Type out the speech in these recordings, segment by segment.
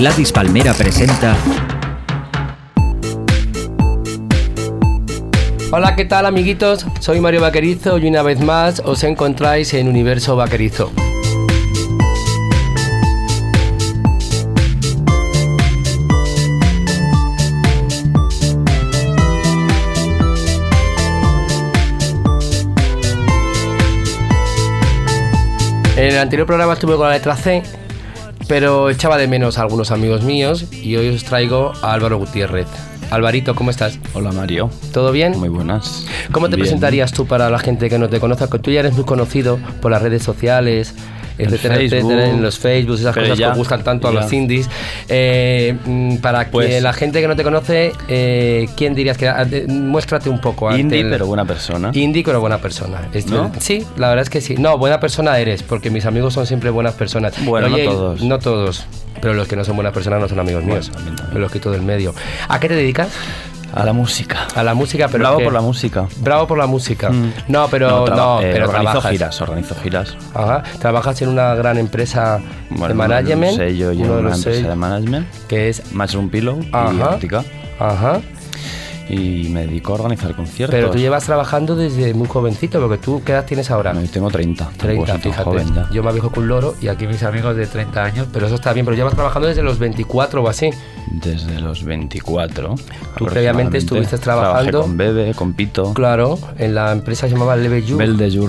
Gladys Palmera presenta Hola, ¿qué tal amiguitos? Soy Mario Vaquerizo y una vez más os encontráis en Universo Vaquerizo. En el anterior programa estuve con la letra C, pero echaba de menos a algunos amigos míos y hoy os traigo a Álvaro Gutiérrez. Alvarito, ¿cómo estás? Hola Mario. ¿Todo bien? Muy buenas. ¿Cómo te Bien. presentarías tú para la gente que no te conozca? Que tú ya eres muy conocido por las redes sociales, etcétera, Facebook, etcétera, en los Facebook, esas cosas ya, que gustan tanto a ya. los indies. Eh, mm, para que Pues- la gente que no te conoce, eh, ¿quién dirías que de- muéstrate un poco? Indie, el- pero buena persona. Indie, pero buena persona. ¿No? Sí, la verdad es que sí. No, buena persona eres, porque mis amigos son siempre buenas personas. Bueno, no todos. No todos. Pero los que no son buenas personas no son amigos Bueno, míos. también, también. Me los quito del medio. ¿A qué te dedicas? A la música. A la música, pero Bravo por la música. Bravo por la música. Mm. No, pero no, eh, pero organizo trabajas. giras, organizo giras. Ajá. Trabajas en una gran empresa Bueno, de management. Y de una los empresa de management. que es Mushroom Pillow y Ajá. óptica. Ajá. Y me dedico a organizar conciertos. Pero tú llevas trabajando desde muy jovencito, porque tú ¿qué edad tienes ahora? No, yo tengo 30. 30, tampoco soy tan fíjate. joven ya. Yo me viejo con un loro y aquí mis amigos de 30 años, pero eso está bien, pero llevas trabajando desde los 24 o así. Desde los 24. Tú previamente estuviste trabajando- Trabajé con Bebe, con Pito. Claro, en la empresa se llamaba Leve Jour,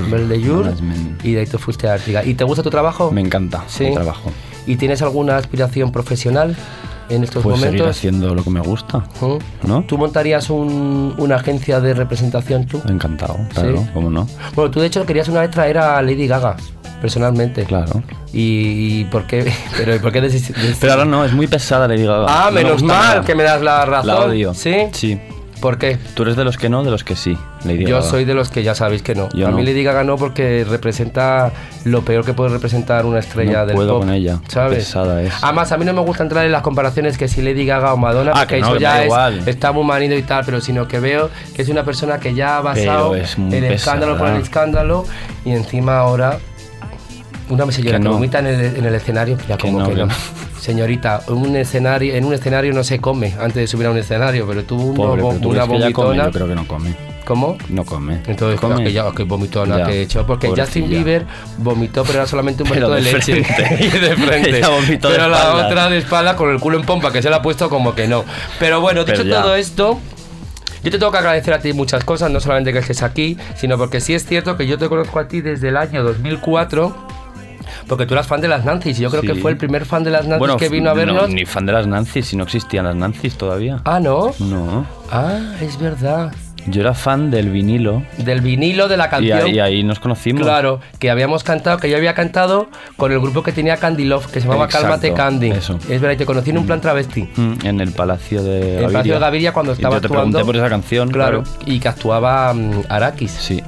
Management. Y de ahí te fuiste a Ártica. ¿Y te gusta tu trabajo? Me encanta Sí. mi trabajo. ¿Y tienes alguna aspiración profesional en estos Pues seguir momentos? haciendo lo que me gusta. ¿Mm? ¿No? ¿Tú montarías un- una agencia de representación tú? Encantado, claro, Sí. ¿cómo no? Bueno, tú de hecho querías una vez traer a Lady Gaga, personalmente. Claro. ¿Y, y por qué? Pero ¿y por qué Pero ahora no, es muy pesada Lady Gaga. Ah, No me menos gusta mal nada. que me das la razón. La odio. ¿Sí? Sí. ¿Por qué? Tú eres de los que no, de los que sí, Lady Yo Gaga. soy de los que ya sabéis que no. Yo a mí no. Lady Gaga no porque representa lo peor que puede representar una estrella No del puedo pop. con ella. ¿Sabes? Pesada es. Además, a mí no me gusta entrar en las comparaciones que si Lady Gaga o Madonna, Ah, porque que no, eso que ya es, igual. está muy manido y tal, pero sino que veo que es una persona que ya ha basado es el escándalo por el escándalo y encima ahora una señora Que que, vomita en el, en el escenario, ya Que como no, que no. Señorita, en un escenario, en un escenario no se come antes de subir a un escenario, pero tuvo un- Pobre, una, pero tú que ya come, vomitona. yo creo que no come. ¿Cómo? No come. Entonces, come. claro, que ya, que vomitona Ya, que he hecho. Porque pobrecilla. Justin Bieber vomitó, pero era solamente un Pero vómito de, de leche. y de frente. Vomitó de pero la espaldas. otra de espalda con el culo en pompa, que se la ha puesto como que no. Pero bueno, dicho Pero todo esto. Yo te tengo que agradecer a ti muchas cosas, no solamente que estés aquí, sino porque sí es cierto que yo te conozco a ti desde el año 2004, porque tú eras fan de las Nancy's, y yo creo Sí. que fue el primer fan de las Nancy's Bueno, que vino a no, vernos. ni fan de las Nancy's, si no existían las Nancy's todavía. Ah, ¿no? No. Ah, es verdad. Yo era fan del vinilo. Del vinilo de la Y canción. ahí, ahí nos conocimos. Claro, que habíamos cantado, que yo había cantado con el grupo que tenía Candy Love, que se llamaba Exacto, Cálmate Candy. eso. Es verdad, y te conocí en un plan travesti. Mm, En el Palacio de En el Palacio de Gaviria cuando Y estaba yo te actuando. pregunté por esa canción, Claro, claro. y que actuaba mm, Arakis. Sí,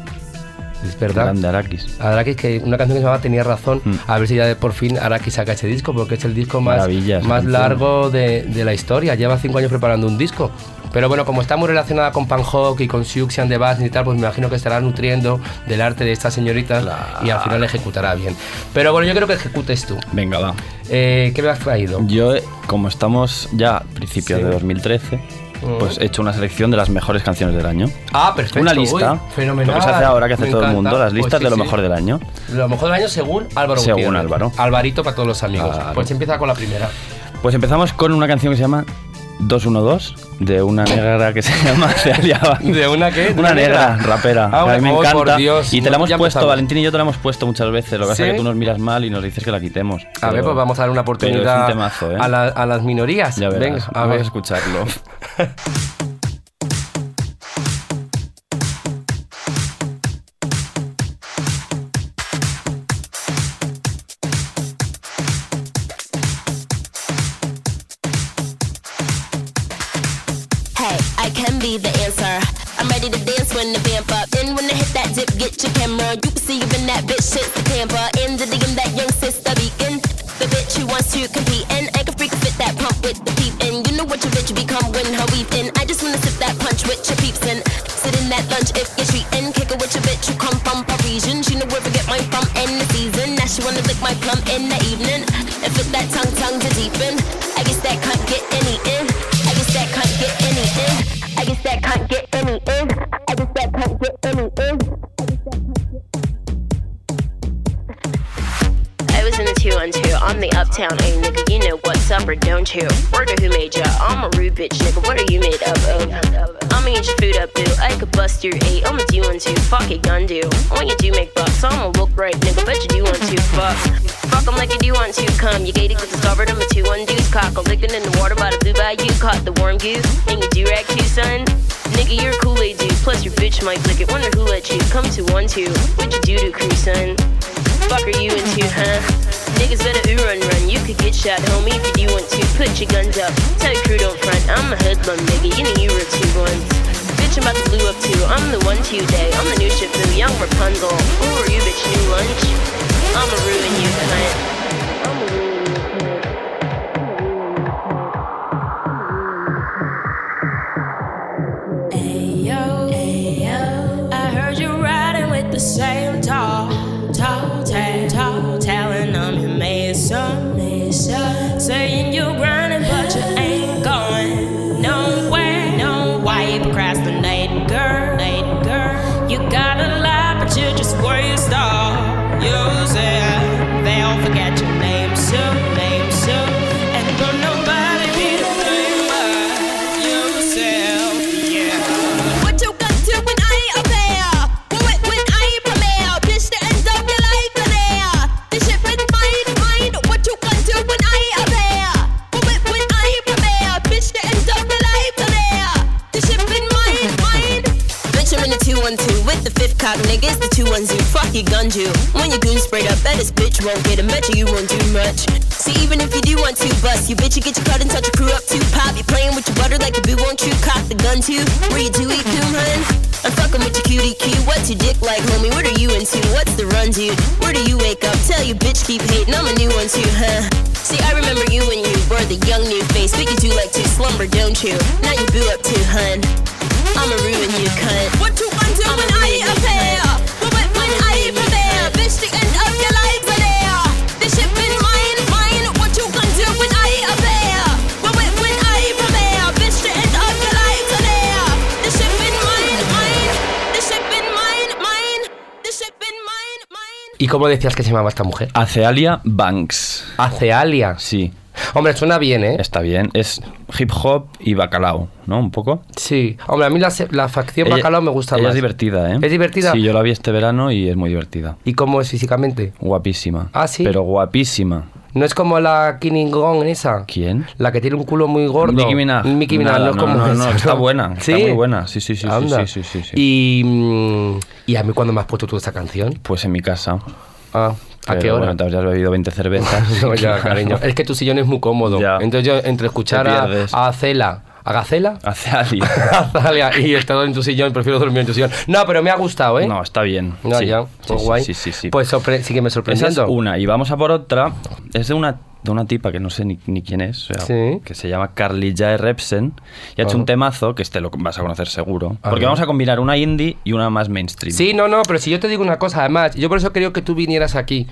Es verdad. grande Arakis. Arakis, que una canción que se llamaba Tenía razón. Mm. A ver si ya de por fin Arakis saca ese disco, porque es el disco más, más largo de, de la historia. Lleva cinco años preparando un disco. Pero bueno, como está muy relacionada con Panhawk y con Siouxsie and the Banshees y tal, pues me imagino que estará nutriendo del arte de esta señorita y al final ejecutará bien. Pero bueno, yo creo que ejecutes tú. Venga, va. Eh, ¿Qué me has traído? Yo, eh, como estamos ya a principios Sí. de 2013, Mm. pues he hecho una selección de las mejores canciones del año. Ah, perfecto. una lista. Uy, fenomenal. Lo que se hace ahora que hace Me todo el mundo, las Pues listas sí, de lo sí. mejor del año. Lo mejor del año según Álvaro Según Gutiérrez. Álvaro. Alvarito para todos los amigos. Claro. Pues empieza con la primera. Pues empezamos con una canción que se llama 212 de una negra que se llama Celia Banks. ¿De una qué? ¿De Una una negra, negra? rapera. Ah, que a mí me oh, encanta. Dios. y te la hemos puesto, empezamos. Valentín y yo te la hemos puesto muchas veces. Lo que pasa es ¿Sí? que tú nos miras mal y nos dices que la quitemos. A ver, Pero- pues vamos a dar una oportunidad temazo, ¿eh? a, la- a las minorías. Ya verás, Venga, a vamos ver. a escucharlo. shit in the water by the blue bayou. Caught the warm goose. And you do rag too, son. Nigga, you're a Kool-Aid dude. Plus your bitch might lick it. Wonder who let you come to one two. What you do to crew, son? Fuck are you into, huh? Niggas better ooh run run. You could get shot, homie, if you want to. Put your guns up. Tell your crew don't front. I'm a hoodlum, nigga. You know you were two ones. Bitch, I'm about to blue up too. I'm the one to day. I'm the new Shifu, young Rapunzel. The 210. Fuck your gun you. When your goon sprayed up, bet this bitch won't get him. Bet you you won't do much. See, even if you do want to bust, you bitch, you get your cut and touch your crew up too. Pop, you playing with your butter like a boo, won't you cock the gun too? Where you do eat coon, hun? I'm fucking with your cutie cue. What's your dick like, homie? What are you into? What's the run, dude? Where do you wake up? Tell your bitch keep hating. I'm a new one too, huh? See, I remember you when you were the young new face, but you do like to slumber, don't you? Now you boo up too, hun. I'ma ruin you, cunt. What you gonna I'ma when I ain't you, up there? ¿Y cómo decías que se llamaba esta mujer? Acealia Banks. Acealia. Sí, Hombre, suena bien, ¿eh? está bien. Es hip hop y bacalao, ¿no? Un poco. Sí. Hombre, a mí la, la facción Ella- bacalao me gusta ella más. es divertida, ¿eh? ¿Es divertida? Sí, yo la vi este verano y es muy divertida. ¿Y cómo es físicamente? Guapísima. Ah, ¿sí? Pero guapísima. ¿No es como la Gong esa? ¿Quién? La que tiene un culo muy gordo. Nicki Minaj. Nicki Minaj, Nada, no es como no, no, esa, no, está buena, está muy buena. Sí, sí, sí, sí, sí, sí, sí, sí. Y, mm, ¿Y a mí cuándo me has puesto tú esta canción? Pues en mi casa. Ah, ¿A qué hora? Bueno, te habrías bebido 20 cervezas. No, ya, cariño. Es que tu sillón es muy cómodo. Ya. Entonces yo entre escuchar a, a Gacela, ¿a Gacela? Acealia. A Zalia y estar en tu sillón, prefiero dormir en tu sillón. No, pero me ha gustado, ¿eh? No, está bien. No, sí, ya, pues sí, guay. Sí, sí, sí. Pues sorpre- sí que me Esa sorprendiendo. es una. Y vamos a por otra. Es de una, de una tipa que no sé ni, ni quién es. o sea, Sí. Que se llama Carly Jae Repsen. Y ha hecho un temazo que este lo vas a conocer seguro. Porque vamos a combinar una indie y una más mainstream. Sí, no, no, pero si yo te digo una cosa, además, yo por eso creo que tú vinieras aquí,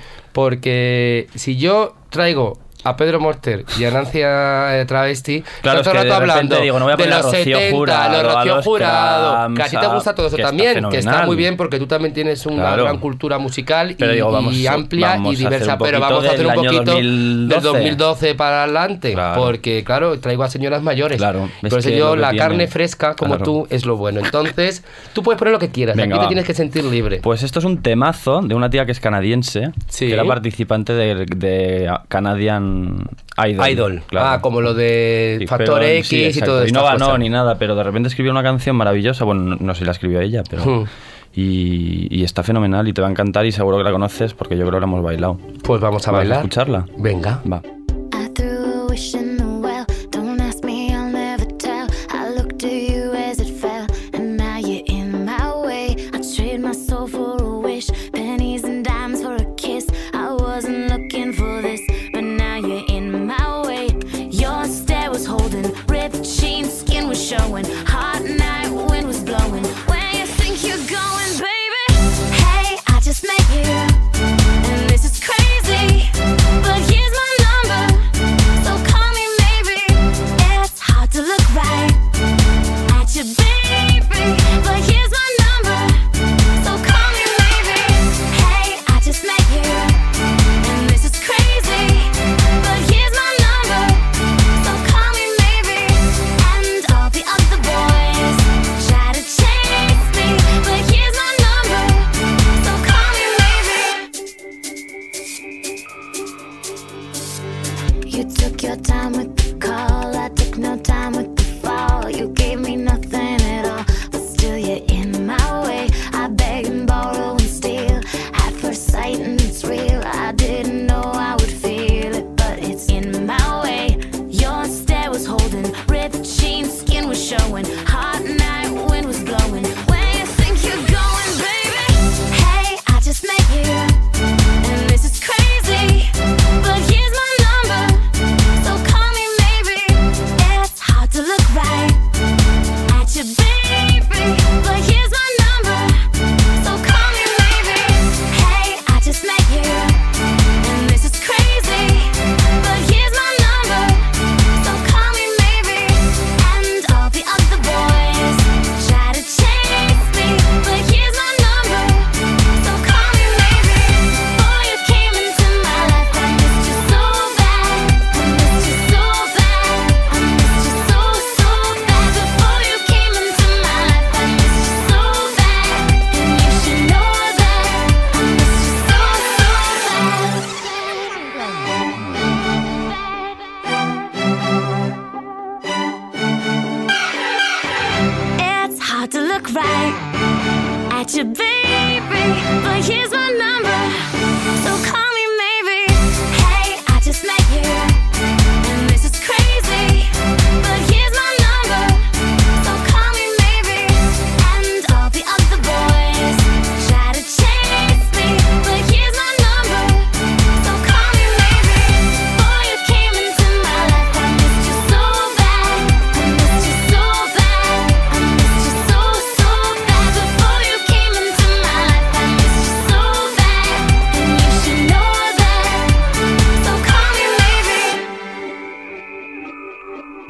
porque si yo traigo a Pedro Morter y a Nancy eh, Travesti, Claro, todo el rato hablando digo, no voy a de los Rocío 70, Jurado, los Rocío Jurado, que a ti te gusta todo eso que está también, que está muy bien porque tú también tienes una Claro. gran cultura musical y, digo, vamos- y amplia y diversa, pero vamos a hacer un poquito 2012. del 2012 para adelante, Claro. porque claro, traigo a señoras mayores. Claro, Por eso yo la carne fresca como tú es lo bueno. Entonces, tú puedes poner lo que quieras, Venga, aquí te tienes que sentir libre. Pues esto es un temazo de una tía que es canadiense, Sí. que era participante de, de Canadian Idol. Idol. claro. Ah, como lo de Sí, Factor pero- X sí, y todo Y no ganó cosas. ni nada, pero de repente escribió una canción maravillosa. Bueno, no, no sé si la escribió ella, pero. Hmm. Y, y está fenomenal y te va a encantar y seguro que la conoces porque yo creo que la hemos bailado. Pues vamos a ¿Vas bailar. escucharla? Venga. Va.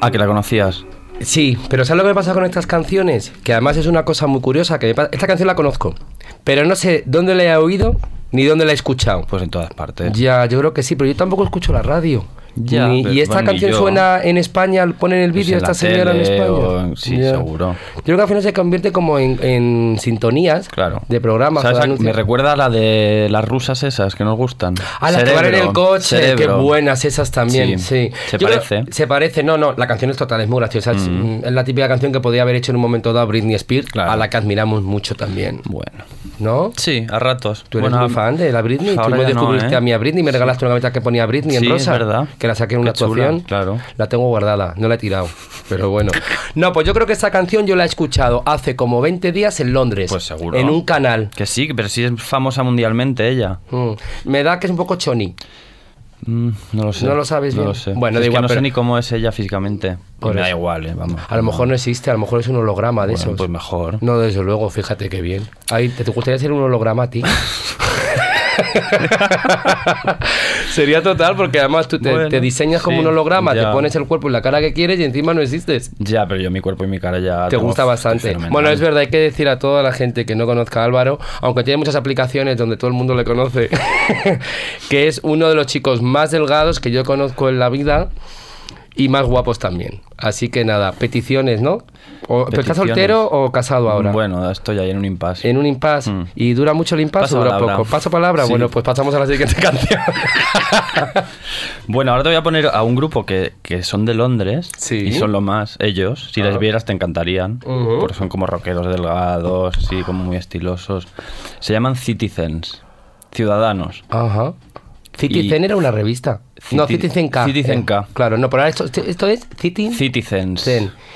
Ah, que la conocías. Sí, pero ¿sabes lo que me pasa con estas canciones? Que además es una cosa muy curiosa. que me pasa- Esta canción la conozco, pero no sé dónde la he oído ni dónde la he escuchado. Pues en todas partes. Ya, yo creo que sí, pero yo tampoco escucho la radio. Ya, Ni- y esta bueno, canción yo. suena en España, ponen el Pues vídeo en de esta señora en tele España. o en- sí, Ya. seguro. Yo creo que al final se convierte como en, en sintonías Claro. de programas. ¿Sabes o de a-. Me recuerda a la de las rusas esas que nos gustan. Ah, las que van en el coche, qué Cerebro. buenas esas también, sí. Sí, se Yo creo- parece. se parece, no, no, la canción es total, es muy graciosa. Es, mm, es la típica canción que podía haber hecho en un momento dado Britney Spears, Claro. a la que admiramos mucho también. Bueno. ¿No? Sí, a ratos. Tú eres Bueno, muy fan de la Britney. Tú me ya no, descubriste ¿eh? a mí a Britney, me regalaste una camiseta que ponía Britney en Sí, rosa. es verdad. Que la saqué en una Qué chula, actuación. claro. La tengo guardada, no la he tirado. Pero bueno. No, pues yo creo que esta canción yo la he escuchado hace como 20 días en Londres. Pues seguro. En un canal. Que sí, pero sí es famosa mundialmente ella. Mm. Me da que es un poco choni. Mm, no lo sé. ¿No lo sabes No bien? lo sé. Bueno, es da que igual, no pero- sé ni cómo es ella físicamente. Por me da igual, eh, vamos. A lo mejor no existe, a lo mejor es un holograma de Bueno, esos. pues mejor. No, desde luego, fíjate qué bien. Ay, ¿te, te gustaría ser un holograma a ti? Sería total, porque además tú te, Bueno, te diseñas como sí, un holograma, te pones el cuerpo y la cara que quieres y encima no existes. Ya, pero yo mi cuerpo y mi cara ya. Te gusta bastante. Bueno, es verdad, hay que decir a toda la gente que no conozca a Álvaro, aunque tiene muchas aplicaciones donde todo el mundo le conoce, que es uno de los chicos más delgados que yo conozco en la vida y más guapos también. Así que nada, peticiones, ¿no? O, ¿pero ¿Estás soltero o casado ahora? Bueno, estoy ahí en un impasse. En un impasse. Mm. ¿Y dura mucho el impasse o dura palabra. poco? ¿Paso palabra? Sí. Bueno, pues pasamos a la siguiente canción. Bueno, ahora te voy a poner a un grupo que, que son de Londres Sí. y son lo más ellos. Si Ah. les vieras te encantarían, Ujú. porque son como rockeros delgados, sí, como muy estilosos. Se llaman Citizens, ciudadanos. Ajá. Citizen Y- era una revista. No, Citi- Citizen K. Citizen Eh, K. Claro, no, pero ahora esto, esto es Citizen. Citizens.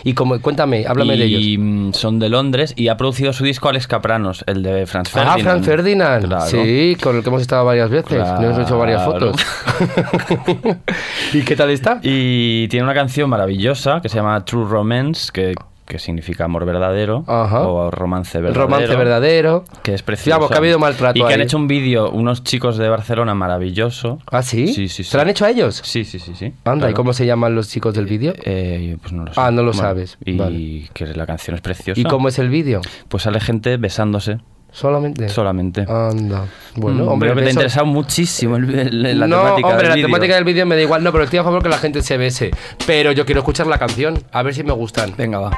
Y como, cuéntame, háblame y, de ellos. mm, son de Londres y ha producido su disco Alex Capranos, el de Franz Ferdinand. Ah, Franz Ferdinand. Claro. Sí, con el que hemos estado varias veces. Nos hemos hecho varias fotos. ¿Y qué tal está? Y tiene una canción maravillosa que se llama True Romance, que, que significa amor verdadero Ajá. o romance El verdadero. romance verdadero. Que es precioso. Digamos que ha habido maltrato Y que han hecho un vídeo, unos chicos de Barcelona maravilloso. ¿Ah, sí? Sí, sí, sí. ¿Se lo han hecho a ellos? Sí, sí, sí, sí. Anda, ¿y cómo se llaman los chicos del vídeo? Eh, pues no lo sé. Ah, no lo sabes. Y Vale. que la canción es preciosa. ¿Y cómo es el vídeo? Pues sale gente besándose. Solamente. Solamente. Anda. Bueno, Mm, hombre, que te ha interesado muchísimo el- el- la no, temática hombre, del la temática del vídeo me da igual. No, pero estoy a favor que la gente se bese. Pero yo quiero escuchar la canción. A ver si me gustan. Venga, va.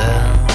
myself.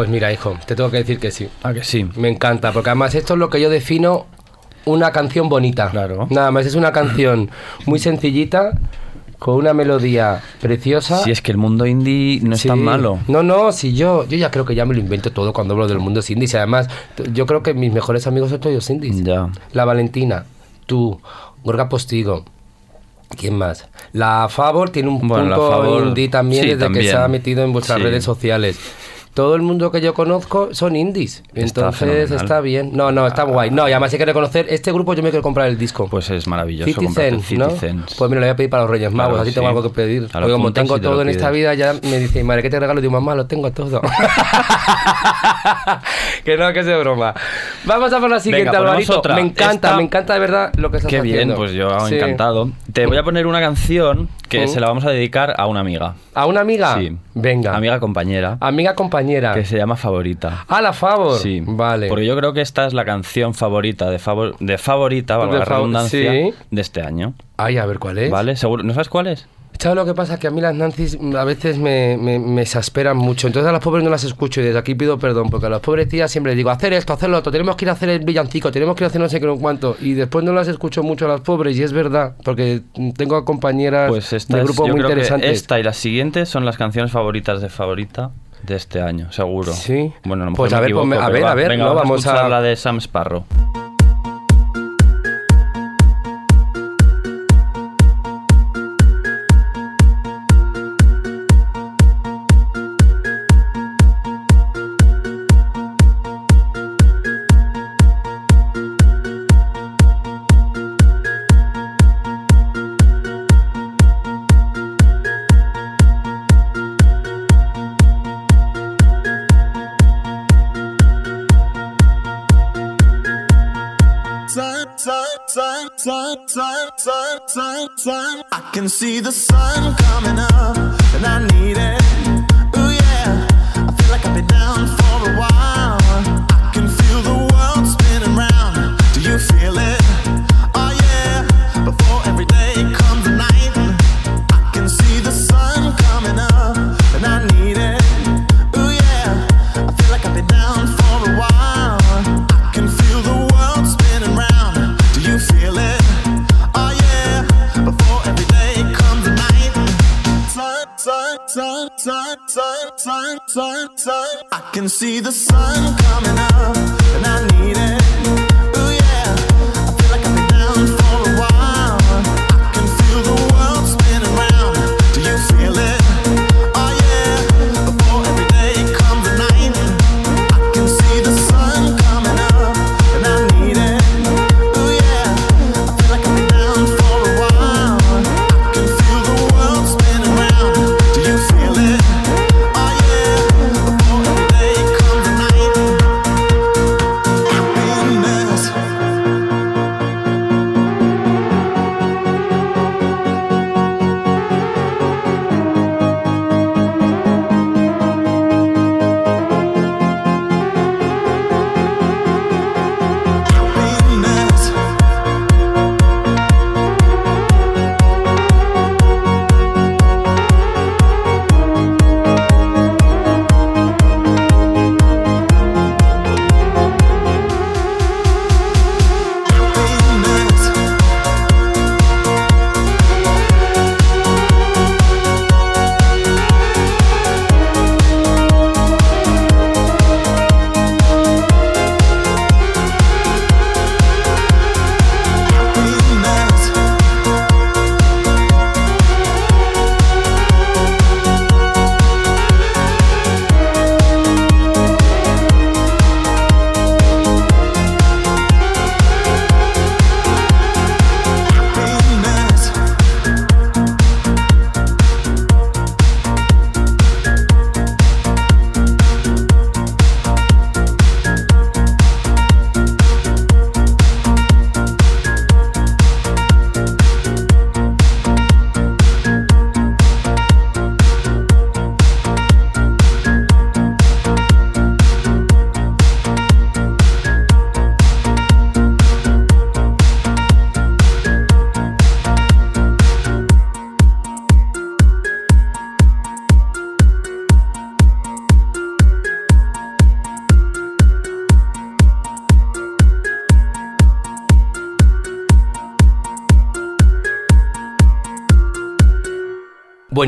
Pues mira, hijo, te tengo que decir que sí. Ah, que sí. Me encanta, porque además esto es lo que yo defino una canción bonita. Claro. Nada más, es una canción muy sencillita, con una melodía preciosa. Si es que el mundo indie no es tan malo. No, no, si yo, yo ya creo que ya me lo invento todo cuando hablo del mundo indie. Y además, yo creo que mis mejores amigos son todos indies. Ya. La Valentina, tú, Gorga Postigo. ¿Quién más? La Favor tiene un Bueno, la punto Favor, indie también sí, desde que se ha metido en vuestras Sí. redes sociales. Todo el mundo que yo conozco son indies. Está Entonces fenomenal. está bien. No, no, está guay. No, y además hay que reconocer, este grupo yo me quiero comprar el disco. Pues es maravilloso. Cents, ¿no? Citizens. Pues mira, lo voy a pedir para los Reyes Magos, Claro, así tengo algo que pedir. Porque como tengo y te todo en esta vida, ya me dice, madre, ¿qué te regalo? Digo, mamá, lo tengo todo. que no, que es de broma. Vamos a por la siguiente, Venga, Alvarito. otra. Me encanta, Esta- me encanta de verdad lo que estás Qué bien, haciendo. pues yo Sí. encantado. Te voy a poner una canción que Sí. se la vamos a dedicar a una amiga. ¿A una amiga? Sí. Venga. Amiga compañera. Amiga compañera. Que se llama Favorita. Ah, la favor. Sí. Vale. Porque yo creo que esta es la canción favorita de, favor, de favorita, valga De la redundancia, sí. de este año. Ay, a ver cuál es. ¿Vale? ¿Seguro? ¿No sabes cuál es? ¿Sabes lo que pasa? Que a mí las Nancy's a veces me, me, me exasperan mucho. Entonces a las pobres no las escucho y desde aquí pido perdón. Porque a las pobres tías siempre les digo, hacer esto, hacer lo otro, tenemos que ir a hacer el villancico, tenemos que ir a hacer no sé qué, no cuánto. Y después no las escucho mucho a las pobres y es verdad. Porque tengo compañeras Pues esta de es- grupos yo muy creo que interesantes. esta y las siguientes son las canciones favoritas de favorita de este año, seguro. Sí. Bueno, a lo mejor Pues me a ver, equivoco, ponme- a ver, va. a ver, Venga, no, vamos, a a- la de Sam Sparrow. Sun. I can see the sun coming up, and I need it. Sun, sun. I can see the sun coming up, and I need it.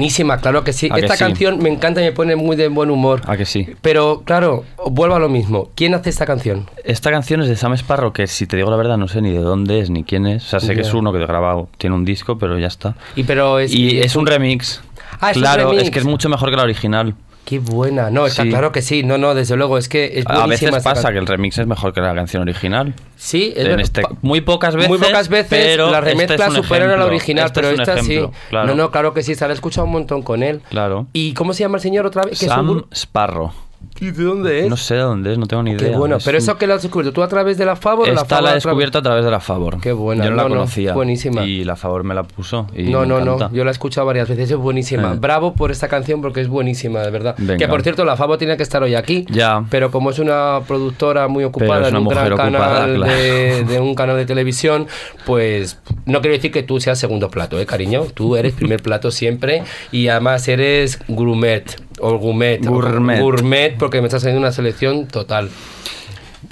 Buenísima, claro que sí. ¿A que esta sí? canción me encanta y me pone muy de buen humor. ¿A que sí? Pero claro, vuelvo a lo mismo. ¿Quién hace esta canción? Esta canción es de Sam Sparrow, que si te digo la verdad no sé ni de dónde es ni quién es. O sea, sé que es uno que he grabado, tiene un disco, pero ya está. Y pero es Y es un remix. Ah, es un claro, remix. es que es mucho mejor que la original. Qué buena. No, está Sí. claro que sí. No, no, desde luego es que es A veces pasa que el remix es mejor que la canción original. Sí, es En este- muy pocas veces. Muy pocas veces pero la este es remezcla supera a la original, Este pero es esta ejemplo, sí. claro. No, no, claro que sí, se la he escuchado un montón con él. Claro. ¿Y cómo se llama el señor otra vez? ¿Que es un Sam Sparrow. ¿Y de dónde es? No sé de dónde es, no tengo ni Qué idea. bueno, Es pero un- eso que lo has descubierto tú a través de la Favor o la Esta Favor la he a través- descubierto a través de la Favor. Qué buena, Yo no, no, la no, conocía. buenísima. Y la Favor me la puso. Y No, me no, encanta. no, yo la he escuchado varias veces, es buenísima. Eh. Bravo por esta canción porque es buenísima, de verdad. Venga. Que por cierto, la Favo tiene que estar hoy aquí. Ya. Pero como es una productora muy ocupada es en una un gran mujer ocupada, canal claro. de, de un canal de televisión, pues no quiero decir que tú seas segundo plato, ¿eh, cariño? Tú eres primer plato siempre y además eres gourmet o gourmet. o Gourmet. Porque me estás haciendo una selección total.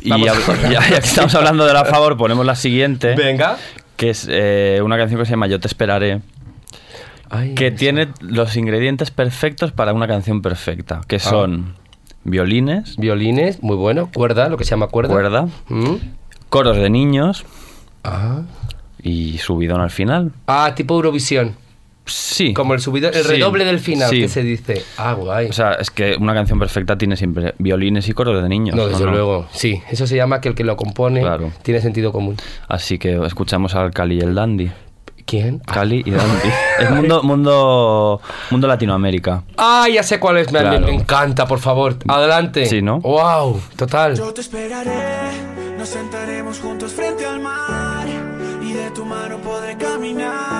Y ya, que estamos hablando de la Favor, ponemos la siguiente. Venga. Que es eh, una canción que se llama Yo te esperaré. Ay, Que tiene los ingredientes perfectos para una canción perfecta. Ah. Que son violines, Violines, muy bueno. Cuerda, lo que se llama cuerda. cuerda, Mm. coros de niños Ah. y subidón al final. Ah, tipo Eurovisión. Sí. Como el subidón, el Sí. redoble del final, Sí. que se dice. Ah, guay. O sea, es que una canción perfecta tiene siempre violines y coros de niños. no, ¿o desde luego. Sí, eso se llama que el que lo compone Claro. tiene sentido común. Así que escuchamos al Cali y el Dandy. ¿Quién? Cali y Dandy. es mundo, mundo, mundo Latinoamérica. Ah, ya sé cuál es. Me, Claro. me encanta, por favor. Adelante. Sí, ¿no? Wow, total. Yo te esperaré, nos sentaremos juntos frente al mar y de tu mano podré caminar.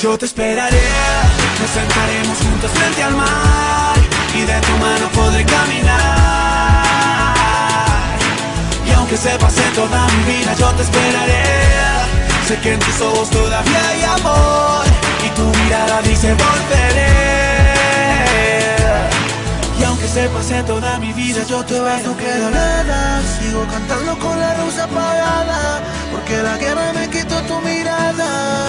Yo te esperaré, nos sentaremos juntos frente al mar y de tu mano podré caminar. Y aunque se pase toda mi vida, yo te esperaré. Sé que en tus ojos todavía hay amor y tu mirada dice volveré. Y aunque se pase toda mi vida, yo te vas, no queda nada. Sigo cantando con la luz apagada, porque la guerra me quitó tu mirada.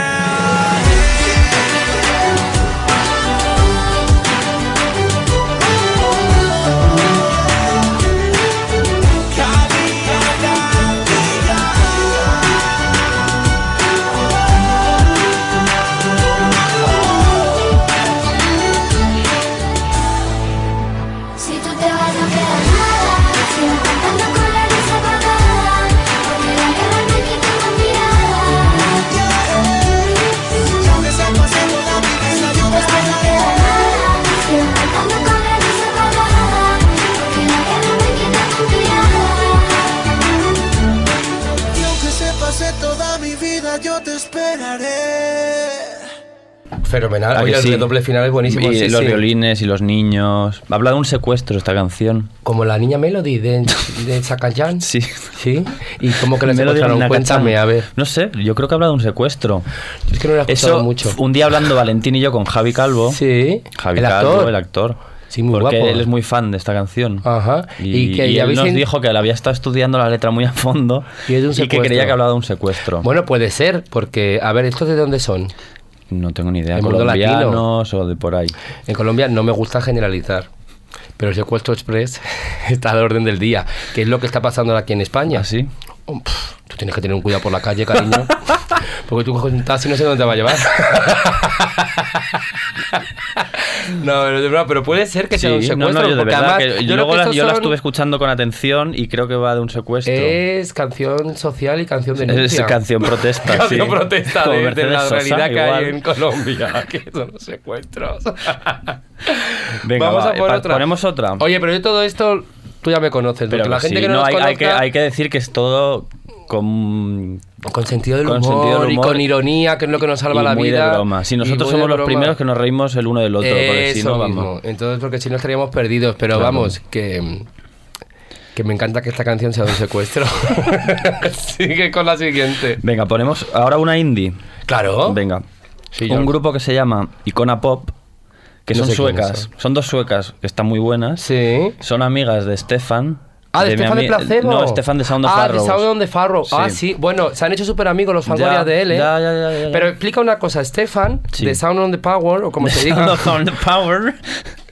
Fenomenal. ¿A Oye, el sí? doble final es buenísimo. Y sí, los sí. violines y los niños. Habla de un secuestro esta canción. Como la niña Melody de, de Sakayan. Sí. Sí. ¿Y cómo que le Melody secuestraron? Cuéntame, a ver. No sé, yo creo que habla de un secuestro. Es que no lo he escuchado Eso, mucho. un día hablando Valentín y yo con Javi Calvo. Sí. Javi el Calvo, actor. el actor. Sí, muy porque guapo. él es muy fan de esta canción. Ajá. Y, Y que- y y él habéis nos en- dijo que él había estado estudiando la letra muy a fondo Y y que creía que hablaba de un secuestro. Bueno, puede ser, porque, a ver, ¿estos de dónde son? No tengo ni idea, el colombianos o de por ahí. En Colombia no me gusta generalizar. Pero el secuestro express está al orden del día. ¿Qué es lo que está pasando aquí en España? Oh, pf, Tú tienes que tener un cuidado por la calle, cariño. Porque tú coges un taxi y no sé dónde te va a llevar. no, pero, de verdad, pero puede ser que sea un Sí, secuestro. no, no, yo de verdad además, que yo luego la, yo la son- estuve escuchando con atención y creo que va de un secuestro. Es canción social y canción de Es canción protesta, canción sí. protesta de, de la Sosa, realidad que hay en Colombia, que son los secuestros. Venga, Vamos va, a por otra. ponemos otra. Oye, pero yo todo esto, tú ya me conoces, Pero porque la gente sí, que no, no, nos hay, hay conozca... que, hay que decir que es todo con, Con sentido del, Con humor, sentido del y con ironía, que es lo que nos salva y la muy vida. de broma. Si nosotros somos los primeros que nos reímos el uno del otro, porque si Eso no, mismo. Entonces, porque si no estaríamos perdidos. Pero Claro. vamos, que, que me encanta que esta canción sea de un secuestro. Sigue con la siguiente. Venga, ponemos ahora una indie. Claro. Venga. Sí, un yo- grupo que se llama Icona Pop, que No son suecas. son. Son dos suecas que están muy buenas. Sí. Son amigas de Stefan. Ah, de, mi Estefan de Placebo. No, Stefan de Sound of Ah, de Sound of the Farrow. Ah, Sí. sí. Bueno, se han hecho súper amigos los fangoria Ya, de él, ¿eh? ya, ya, ya. Pero explica una cosa. Stefan, Sí. de Sound on the Power, o como se diga, Sound of the Power.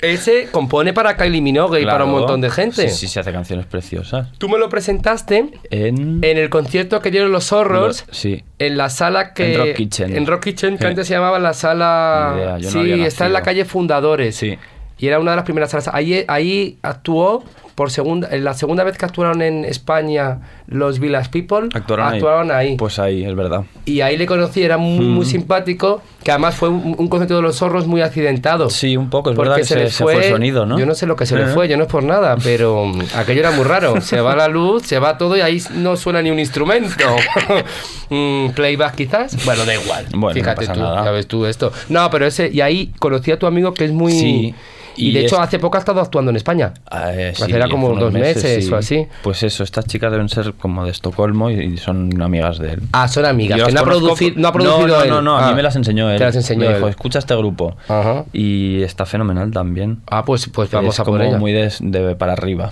ese compone para Kylie Minogue y para un montón de gente. Sí, sí, se hace canciones preciosas. Tú me lo presentaste En... en el concierto que dieron los Horrors. Lo- sí. En la sala que. En Rock Kitchen. En Rock Kitchen, que Sí. antes se llamaba la sala. Ni idea, yo no sí, había está en la calle Fundadores. Sí. Y era una de las primeras salas. Ahí, ahí actuó por segunda. En la segunda vez que actuaron en España los Village People. Actuaron, ahí. Pues ahí, es verdad. Y ahí le conocí, era muy, muy simpático. Que además fue un, un concierto de los zorros muy accidentado. Sí, un poco, es verdad que se, se, le se fue el sonido, ¿no? Yo no sé lo que se le Eh. fue, yo no es por nada, pero mm, aquello era muy raro. Se va la luz, se va todo y ahí no suena ni un instrumento. Mm, Playback quizás. Bueno, da igual. Bueno, no Fíjate pasa tú, nada. ya ves tú esto. No, pero ese, y ahí conocí a tu amigo que es muy. Sí, Y, y de hecho, es- hace poco ha estado actuando en España. Ah, eh, Hace era como dos meses o así. Pues eso, estas chicas deben ser como de Estocolmo y, son amigas de él. Ah, son amigas, que no ha, conozco- no ha producido no, no, él. No, no, a Ah, mí me las enseñó él. Te las enseñó Me dijo, él. escucha este grupo. Ajá. Y está fenomenal también. Ah, pues, pues vamos es a por como ella. muy de, de para arriba.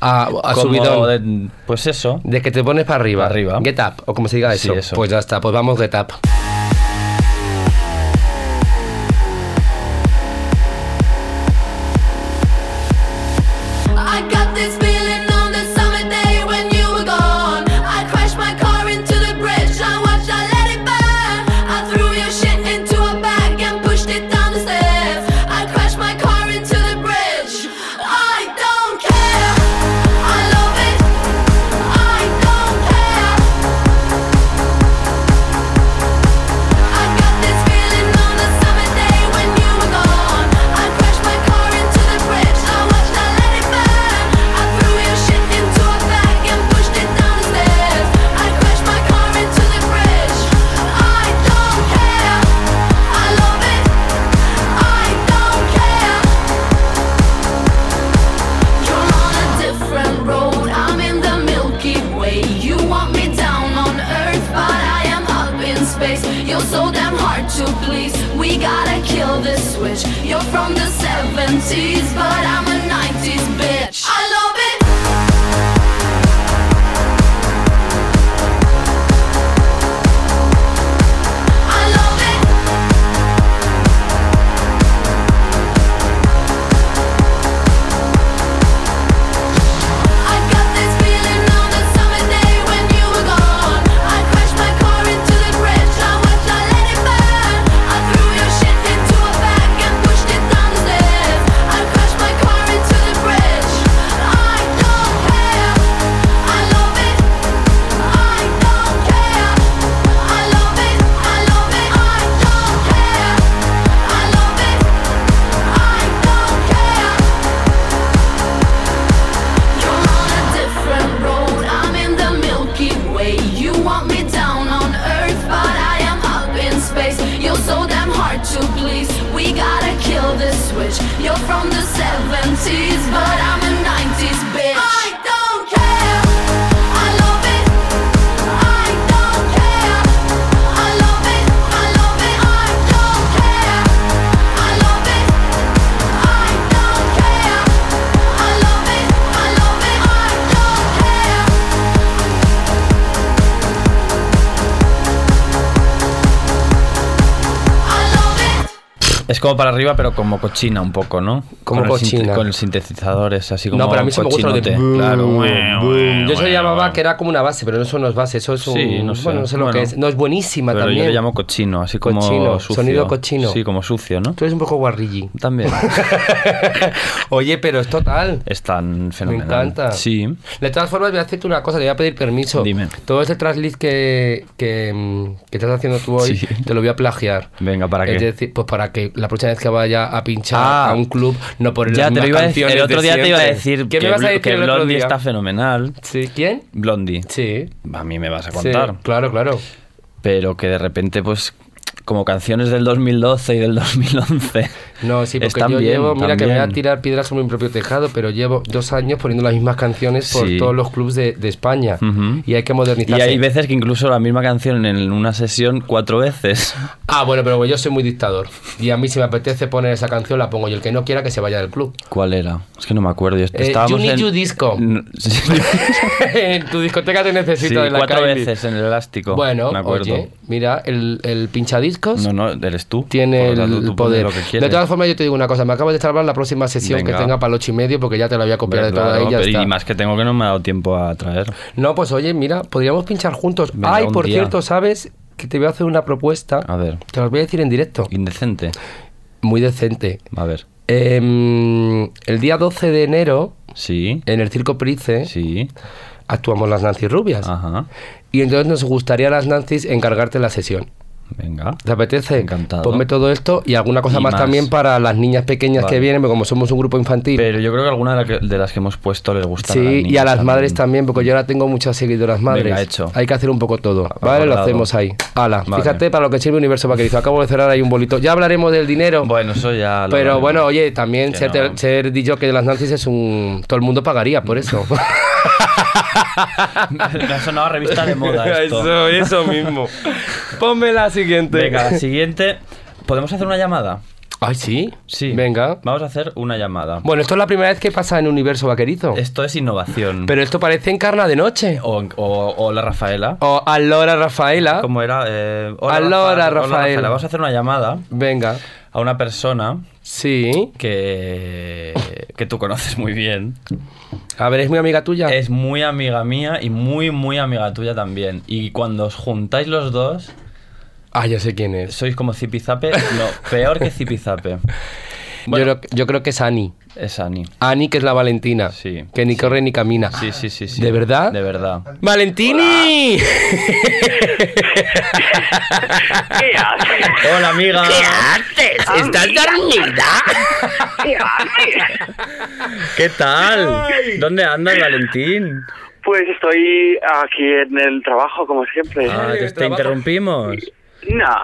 Ah, a Como subidón. de- pues eso. De que te pones para arriba. Para arriba. Get up, o como se diga Sí, eso. eso. Pues ya está, pues vamos get up. Como para arriba, pero como cochina un poco, ¿no? Como con cochina. con el sintetizador es así como no, pero a mí se me gusta lo de boom, Claro. boom. Yo se llamaba que era como una base, pero eso no es base, eso es un. Sí, no sé. Bueno, no sé lo Bueno, que es. No, es buenísima Pero también. yo le llamo cochino, así como Cochino, sucio. sonido cochino. Sí, como sucio, ¿no? Tú eres un poco guarrilli. También. Oye, pero es total. es tan Me fenomenal. encanta. Sí. De todas formas, voy a hacerte una cosa, te voy a pedir permiso. Dime. Todo este translist que, que, que estás haciendo tú hoy, Sí. te lo voy a plagiar. Venga, ¿para Es qué? decir, pues para que la próxima vez que vaya a pinchar Ah. a un club, no por Ya las te lo mismas iba a decir. canciones El otro día te iba a decir ¿Qué que, me vas a decir que el otro Blondie día? está fenomenal. Sí, ¿quién? Blondie. Sí. A mí me vas a Sí, contar. claro, claro. Pero que de repente, pues, como canciones del 2012 y del 2011. No, sí, porque están yo bien, llevo, mira que me voy a tirar piedras sobre mi propio tejado, pero llevo dos años poniendo las mismas canciones por Sí. todos los clubs de, de España. Y hay que Y modernizarse. hay veces que incluso la misma canción en una sesión cuatro veces. Ah, bueno, pero yo soy muy dictador. Y a mí si me apetece poner esa canción la pongo y el que no quiera que se vaya del club. ¿Cuál era? Es que no me acuerdo. Yo- Eh, estábamos you need en- you disco. En tu discoteca te necesito sí, de la cuatro veces en el elástico. Bueno, me acuerdo. oye, mira, el, el No, no, eres tú. tiene el, tanto, tú pones poder. lo que de todas formas, yo te digo una cosa, me acabas de salvar la próxima sesión Venga. que tenga para el ocho y medio porque ya te la voy a copiar de Claro, toda ella. pero y más que tengo que no me ha dado tiempo a traer. No, pues oye, mira, podríamos pinchar juntos. Venga, Ay, por día. cierto, ¿sabes? Que te voy a hacer una propuesta. A ver, Te las voy a decir en directo. indecente. Muy decente. A ver. Em, el día 12 de enero, Sí, en el Circo Price, sí. actuamos las Nancy Rubias. Ajá. Y entonces nos gustaría a las Nancy's encargarte la sesión. Venga. ¿Te apetece? Encantado. Ponme todo esto y alguna cosa Y más, más. también para las niñas pequeñas que Vale. vienen, porque como somos un grupo infantil. Pero yo creo que alguna de, la que- de las que hemos puesto les gusta. Sí, y a las madres también, porque yo ahora tengo muchas seguidoras madres. Venga, hecho. Hay que hacer un poco todo. Vale, lo hacemos ahí. Ala, Vale. fíjate para lo que sirve Universo Vaquerizo. Acabo de cerrar ahí un bolito. Ya hablaremos del dinero. Bueno, eso ya. lo pero bueno, oye, también Que ser, no. ser DJ de las Nancy's es un. Todo el mundo pagaría por eso. Me ha sonado revista de moda esto. eso, eso mismo. Ponme la siguiente. Venga, la siguiente. ¿Podemos hacer una llamada? Ay, sí. Sí. Venga. Vamos a hacer una llamada. Bueno, esto es la primera vez que pasa en Universo Vaquerizo. Esto es innovación. Pero esto parece encarna de noche. O, o- o la Rafaela. O Alora Rafaela. ¿Cómo era? Eh, hola, Alora, Rafa- hola, Rafael. Vamos a hacer una llamada Venga. a una persona Sí. que, que tú conoces muy bien. A ver, ¿es muy amiga tuya? Es muy amiga mía y muy, muy amiga tuya también. Y cuando os juntáis los dos, Ah, ya sé quién es. sois como Zipizape, no, peor que Zipizape. Bueno. Yo, creo, yo creo que es Ani. Es Ani. Ani, que es la Valentina. Sí, Que ni sí. corre ni camina. Sí, sí, sí, sí. ¿De verdad? De verdad. ¡Valentini! ¿Qué haces? Hola, amiga. haces? ¿Estás dormida? ¿Qué haces? ¿Qué tal? ¿Dónde andas, Valentín? Pues estoy aquí en el trabajo, como siempre. Ah, ¿te, interrumpimos? No,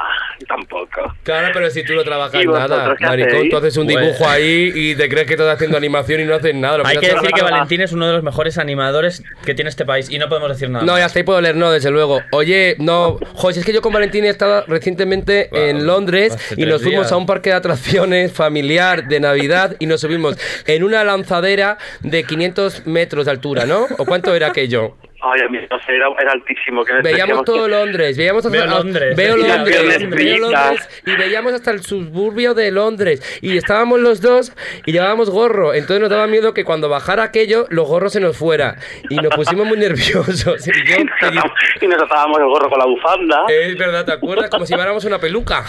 tampoco. Claro, pero si tú no trabajas ¿Y vosotros nada, maricón, tú haces un Pues- dibujo ahí y te crees que estás haciendo animación y no haces nada. Lo Hay que decir que. Valentín es uno de los mejores animadores que tiene este país y no podemos decir nada. No, ya hasta ahí puedo leer, no, desde luego. Oye, no, joder, es que yo con Valentín he estado recientemente Wow, en Londres y nos fuimos días. a un parque de atracciones familiar de Navidad y nos subimos en una lanzadera de 500 metros de altura, ¿no? ¿O cuánto era aquello? Ay, a mí no sé, era, era altísimo. Que Veíamos todo que- Londres, veíamos hasta- Veo Londres, veo Londres, veo veo Londres. Y veíamos hasta el suburbio de Londres y estábamos los dos y llevábamos gorro, entonces nos daba miedo que cuando bajara aquello los gorros se nos fuera y nos pusimos muy nerviosos. Y yo Y nos, pedí- atábamos, y nos atábamos el gorro con la bufanda. es verdad, ¿te acuerdas? Como si lleváramos una peluca.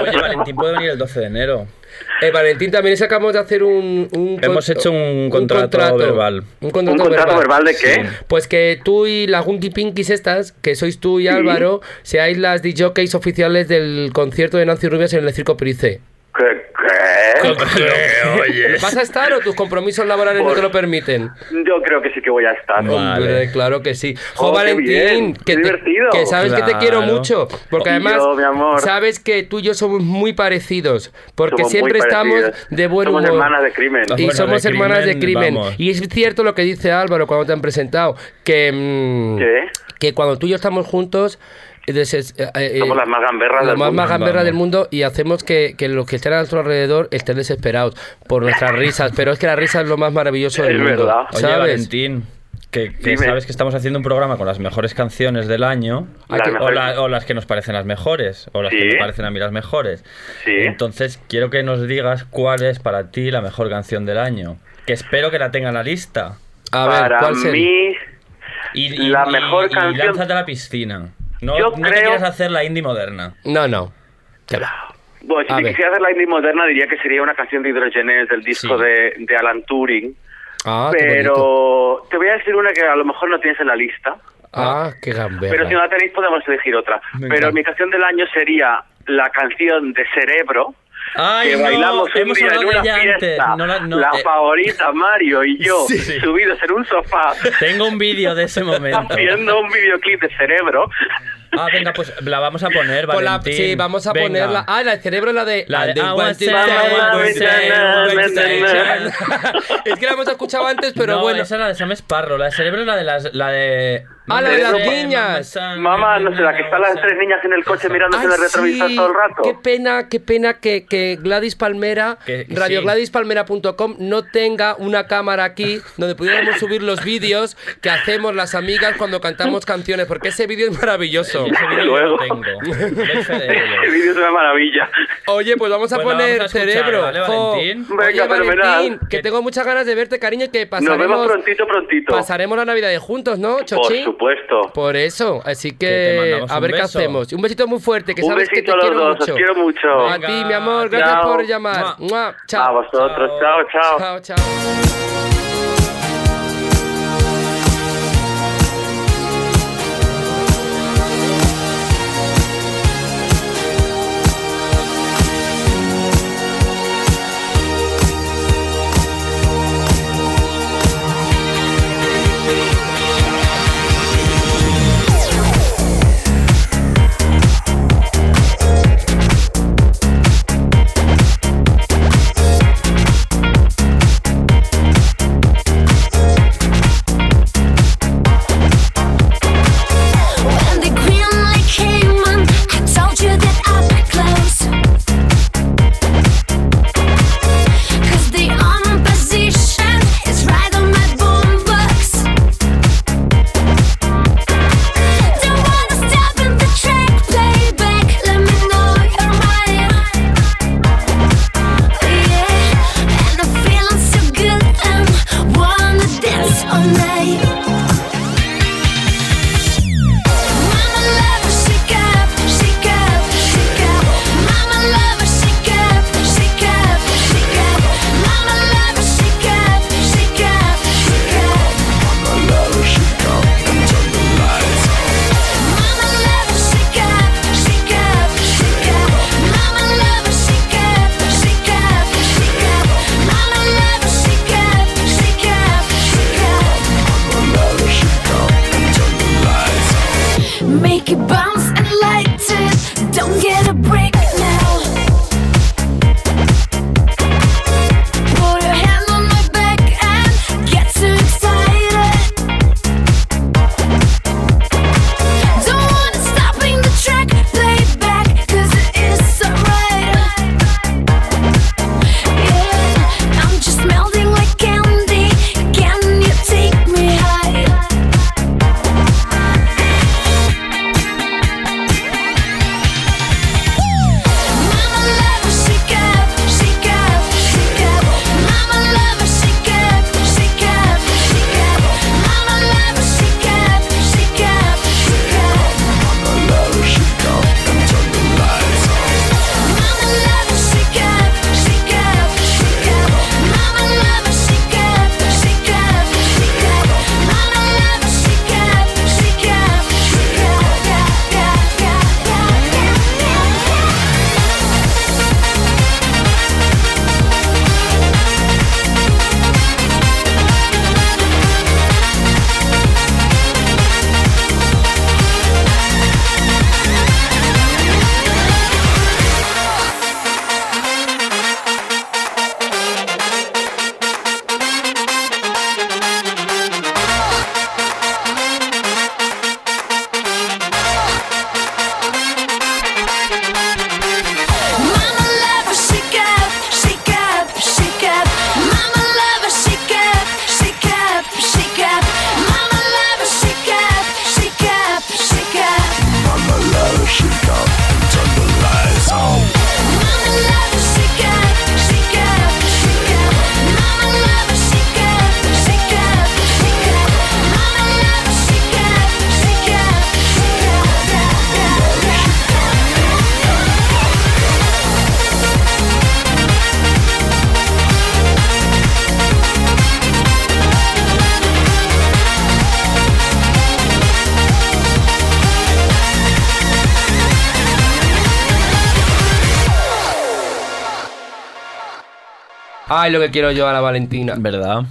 Oye, Valentín puede venir el 12 de enero. Eh, Valentín, también acabamos de hacer un... un Hemos hecho un contrato verbal. Un contrato, ¿Un contrato verbal de qué? Pues que tú y las Gunky Pinkies estas, que sois tú y Álvaro, seáis las DJs oficiales del concierto de Nancy Rubias en el Circo Price. ¿Qué? ¿Qué? ¿Vas a estar o tus compromisos laborales no te lo permiten? Yo creo que sí que voy a estar. Vale. Hombre, claro que sí. Jo, Oh, Valentín, que, qué te- divertido. que sabes que te quiero mucho. Porque además, yo, mi amor. sabes que tú y yo somos muy parecidos. Porque Somos siempre estamos de buen Somos humor. hermanas de crimen. Y Bueno, somos de hermanas de crimen, vamos. Y es cierto lo que dice Álvaro cuando te han presentado. Que, mm, ¿Qué? que cuando tú y yo estamos juntos. Deses- eh, eh, Somos las más gamberras las del más mundo. gamberras Vamos. del mundo y hacemos que, que los que estén a nuestro alrededor estén desesperados por nuestras risas. Pero es que la risa es lo más maravilloso del Es mundo. verdad. Oye, ¿Sabes? Valentín, que, sabes que estamos haciendo un programa con las mejores canciones del año. Las o, mejores. la- o las que nos parecen las mejores. O las que me parecen a mí las mejores. Sí. Entonces, quiero que nos digas cuál es para ti la mejor canción del año. Que espero que la tenga en la lista. A ver, Para ¿cuál sería? mí, Y, y- La y- mejor y canción- lánzate a la piscina. No, Yo no te creo- hacer la indie moderna. No, no. Que va. bueno, si A te ver. quisiera hacer la indie moderna, diría que sería una canción de Hydrogenes del disco Sí. de, de Alan Turing. Ah, qué pero te voy a decir una que a lo mejor no tienes en la lista. Ah, qué gamberra. Pero si no la tenéis, podemos elegir otra. Venga. Pero mi canción del año sería la canción de Cerebro Ay, que no, bailamos un hemos día en de una fiesta. No la- no, la eh. favorita, Mario y yo, Sí. subidos en un sofá, Tengo un vídeo de ese momento. haciendo un videoclip de cerebro. Ah, venga, pues la vamos a poner, Con la- Valentín. sí, vamos a Venga. ponerla. Ah, la del cerebro, la de. La de. Es que la hemos escuchado antes, pero no, bueno. esa es la de Sam Sparrow. La de cerebro es la de las. La de. Ah, la de las niñas. mamá, no sé, la que están las tres niñas en el coche mirándose en el retrovisor sí. todo el rato. Qué pena, qué pena que, que Gladys Palmera, Que- que Radio sí. GladysPalmera.com no tenga una cámara aquí donde pudiéramos subir los vídeos que hacemos las amigas cuando cantamos canciones, porque ese vídeo es maravilloso. Ese vídeo es una maravilla. Oye, pues vamos a poner vamos a cerebro. ¿vale. Valentín? Oye, Venga. Valentín, que tengo muchas ganas de verte, cariño, y que Nos vemos pasaremos, prontito, prontito. pasaremos la Navidad de juntos, ¿no, Por Chochi? Supuesto. Por eso, así Que a ver qué hacemos. Un besito muy fuerte, que Un sabes que te a los quiero dos, os mucho. quiero mucho. A ti, mi amor, gracias chao. por llamar. Mua. Mua. A Chao. vosotros. Chao, chao. Chao, chao. Ay, lo que quiero yo a la Valentina. ¿Verdad?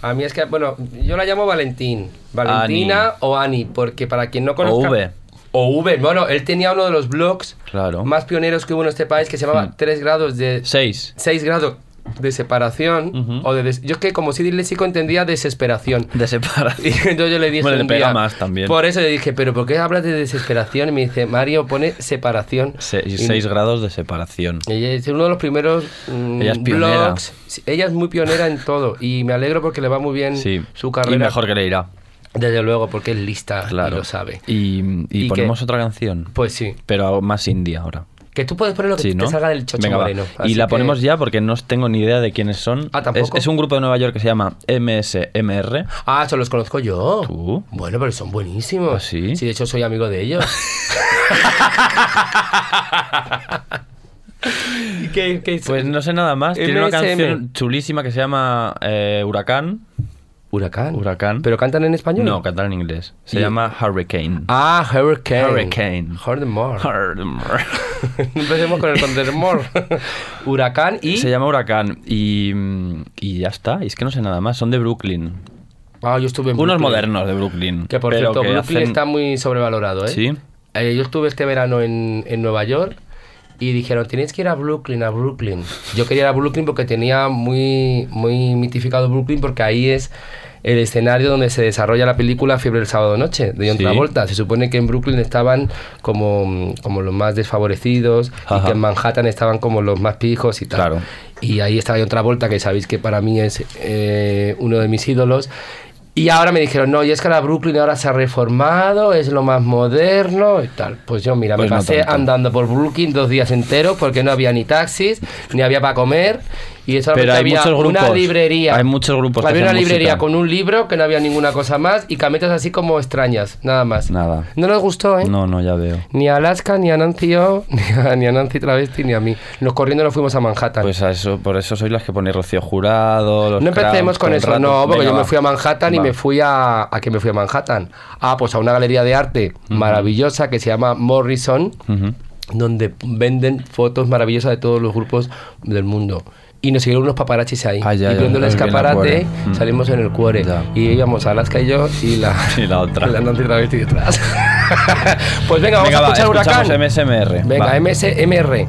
A mí es que, bueno, yo la llamo Valentín. Valentina o Ani, porque para quien no conozca... O V. O V. Bueno, él tenía uno de los blogs Claro. más pioneros que hubo en este país que se llamaba Mm. 3 grados de... 6. 6 grados de separación. O de des- Yo es que como si disléxico entendía desesperación. De separación. Y entonces yo le dije Bueno, le pega día- más también. Por eso le dije, ¿pero por qué hablas de desesperación? Y me dice, Mario pone separación. 6 Y- grados de separación. Ella es uno de los primeros mm, Ella es blogs. Ella es muy pionera en todo y me alegro porque le va muy bien Sí. su Y carrera. mejor que le irá. Desde luego, porque es lista Claro. y lo sabe. Y, y ¿Y ponemos otra canción. Pues sí. Pero más indie ahora. Que tú puedes poner lo que Sí, te salga del chocho Venga, moreno. Y la que- ponemos ya porque no tengo ni idea de quiénes son. Ah, ¿tampoco? Es, es un grupo de Nueva York que se llama MSMR. Ah, eso los conozco yo. ¿Tú? Bueno, pero son buenísimos. ¿Ah, sí? Sí, de hecho soy amigo de ellos. ¿Y qué, qué? Pues no sé nada más. Tiene una canción chulísima que se llama eh, Huracán. Huracán. Huracán. ¿Pero cantan en español? No, cantan en inglés. Se Y- llama Hurricane. Ah, Hurricane. Hurricane. Hurricane. Hurricane. Empecemos con el Condermore. Huracán y... Se llama Huracán. Y, y ya está. Y es que no sé nada más. Son de Brooklyn. Ah, yo estuve en Unos Brooklyn. modernos de Brooklyn. Que por cierto, Brooklyn hacen- está muy sobrevalorado, ¿eh? Sí. Eh, yo estuve este verano en, en Nueva York y dijeron, tenéis que ir a Brooklyn, a Brooklyn. Yo quería ir a Brooklyn porque tenía muy, muy mitificado Brooklyn porque ahí es el escenario donde se desarrolla la película Fiebre del sábado noche de John Sí. Travolta. Se supone que en Brooklyn estaban como, como los más desfavorecidos y Ajá. que en Manhattan estaban como los más pijos y tal. Claro. Y ahí estaba John Travolta, que sabéis que para mí es eh, uno de mis ídolos. Y ahora me dijeron, no, y es que la Brooklyn ahora se ha reformado, es lo más moderno y tal. Pues yo, mira, Pues me no pasé tanto. andando por Brooklyn dos días enteros porque no había ni taxis, ni había para comer. Y solamente Pero hay había muchos una librería. Hay muchos grupos Había una librería música. con un libro que no había ninguna cosa más y cametas así como extrañas, nada más. Nada. No nos gustó, ¿eh? No, no, ya veo. Ni a Alaska, ni a Nancy O, ni a, ni a Nancy Travesti, ni a mí. Nos corriendo nos fuimos a Manhattan. Pues a eso, por eso sois las que ponéis Rocío Jurado. Los No empecemos con eso, rato. no, porque Venga, yo me fui a Manhattan y me fui a... ¿A qué me fui a Manhattan? Ah, pues a una galería de arte maravillosa que se llama Morrison, donde venden fotos maravillosas de todos los grupos del mundo. Y nos siguieron unos paparazzis ahí. Ah, ya, y viendo el escaparate, acuerdo. Mm. salimos en el cuore. Ya. Y íbamos a Alaska y yo y la, Y la otra. la Nancy Travesti detrás. pues venga, vamos Venga, a va, escuchar escuchamos Huracán. MSMR. Venga, va. MSMR.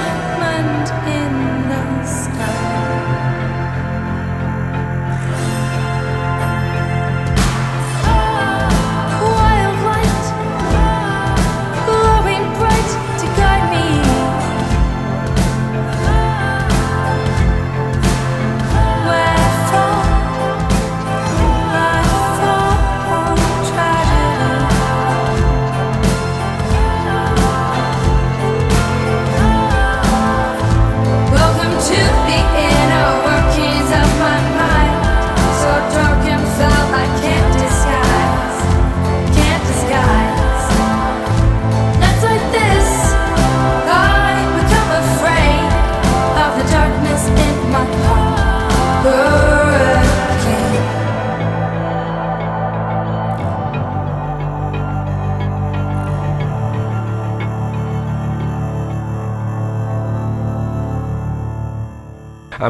Diamond in the sky.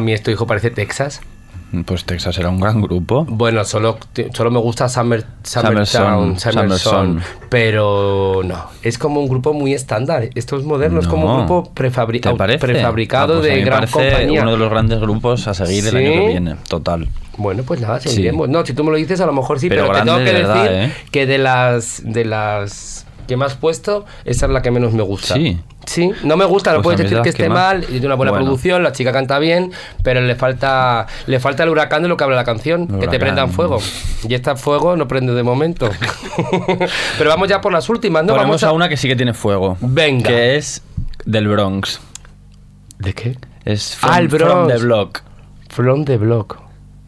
A mí esto hijo parece Texas. Pues Texas era un gran grupo. Bueno, solo, solo me gusta Summer, Summerson, Summertown, Summerson, pero no, es como un grupo muy estándar. Esto es moderno, es como un grupo prefabri- prefabricado Ah, pues a mí de gran compañía. uno de los grandes grupos a seguir el año que viene. Total. Bueno, pues nada, Sí. seguiremos. No, si tú me lo dices, a lo mejor sí, Pero pero, te tengo grande que de verdad, decir ¿eh? que de las de las que me has puesto, esa es la que menos me gusta. Sí. Sí, no me gusta, no Pues puedes decir que esté mal, tiene una buena Bueno. producción, la chica canta bien, pero le falta le falta el huracán de lo que habla la canción, que te Huracán. prendan fuego. Y esta fuego no prende de momento. pero vamos ya por las últimas, ¿no? Ponemos Vamos a... una que sí que tiene fuego. Venga. Que es del Bronx. ¿De qué? Es Ah, el From the Bronx. Block. From the block.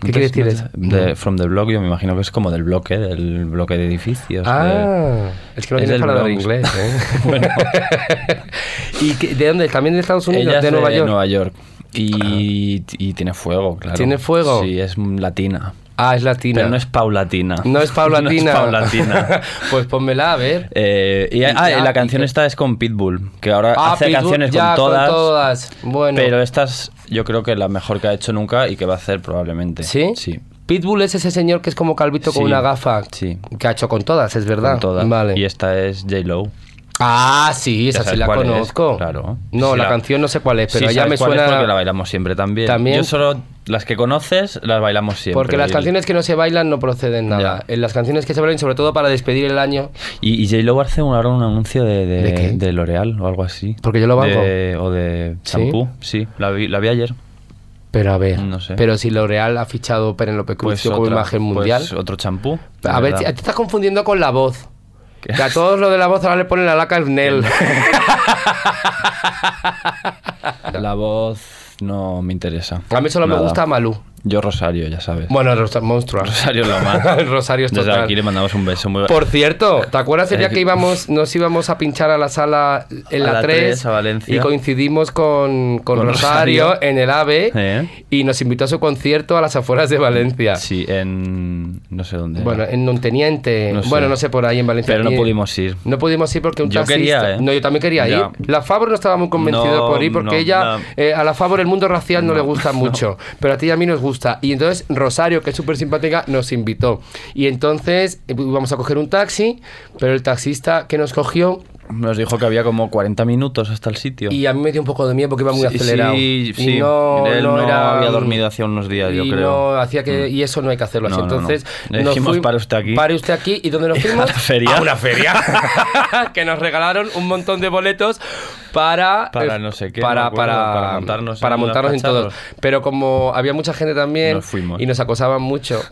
¿Qué quiere decir eso? De, from the Block, yo me imagino que es como del bloque, del bloque de edificios. de- Ah, es que no Es tienes hablar Bronx. inglés, ¿eh? Bueno. ¿Y qué- de dónde? ¿También de Estados Unidos? Ella es ¿De Nueva York? Nueva York. Y, y tiene fuego, claro. ¿Tiene fuego? Sí, es latina. Ah, es latina. Pero no es paulatina. No es paulatina. No es paulatina. pues pónmela, a ver. Eh, y, Y- ah, y ah, la y canción que- esta es con Pitbull, que ahora Ah, hace Pitbull, canciones ya, con todas. todas. Bueno. Pero esta es, yo creo que la mejor que ha hecho nunca y que va a hacer probablemente. ¿Sí? Sí. Pitbull es ese señor que es como calvito con una gafa. Sí. Que ha hecho con todas, es verdad. Con todas. Vale. Y esta es J-Lo. Ah, sí, esa Ya sí la es, conozco. claro. No, Sí, la, la- canción no sé cuál es, pero Sí, sabes me cuál es suena. porque la bailamos siempre también. También. Yo solo las que conoces las bailamos siempre. Porque las canciones que no se bailan no proceden nada. En las canciones que se bailan, sobre todo para despedir el año, Y, y J-Lo hace un- ahora un anuncio de, de, ¿De qué? L'Oreal o algo así. Porque yo lo valgo. De- o de ¿Sí? champú. Sí, la, vi, la vi ayer. Pero a ver, No sé. pero si L'Oreal ha fichado Penélope Cruz Pues como otra- imagen pues mundial. otro champú. a ver, te estás confundiendo con la voz. Que a todos lo de la voz ahora le ponen la laca el Nel. La voz no me interesa. A mí solo me gusta Malú. Yo Rosario, ya sabes. Bueno, Rosa- monstruo. Rosario es lo más. Rosario es Desde aquí le mandamos un beso muy Por cierto, ¿te acuerdas el día Eh, que íbamos, nos íbamos a pinchar a la sala en A la, la 3, 3, a Valencia. y coincidimos con, con Con Rosario, Rosario. en el AVE ¿Eh? y nos invitó a su concierto a las afueras de Valencia? Sí, en. No sé dónde. Bueno, en Monteniente, No sé. bueno, no sé por ahí en Valencia. Pero no pudimos ir. No pudimos ir porque un Yo taxista... quería, ¿eh? No, yo también quería Ya. ir. La Favor no estaba muy convencida No, por ir porque no, ella, eh, a la Favor el mundo racial no, le gusta mucho, pero a ti y a mí nos gusta. Y entonces Rosario, que es súper simpática, nos invitó. Y entonces eh, íbamos a coger un taxi, pero el taxista que nos cogió Nos dijo que había como 40 minutos hasta el sitio. y a mí me dio un poco de miedo porque iba muy Sí, acelerado. Sí, Y sí. no, Él no, era- había dormido hacía unos días, yo creo. no hacía que y eso no hay que hacerlo así No, entonces Le nos dijimos, fuim- "Pare usted aquí". pare usted aquí y dónde nos fuimos la feria. a una feria que nos regalaron un montón de boletos para Para eh, no sé qué, para, acuerdo, para, para montarnos para en montarnos en todos cacharros. pero como había mucha gente también Nos fuimos. y nos acosaban mucho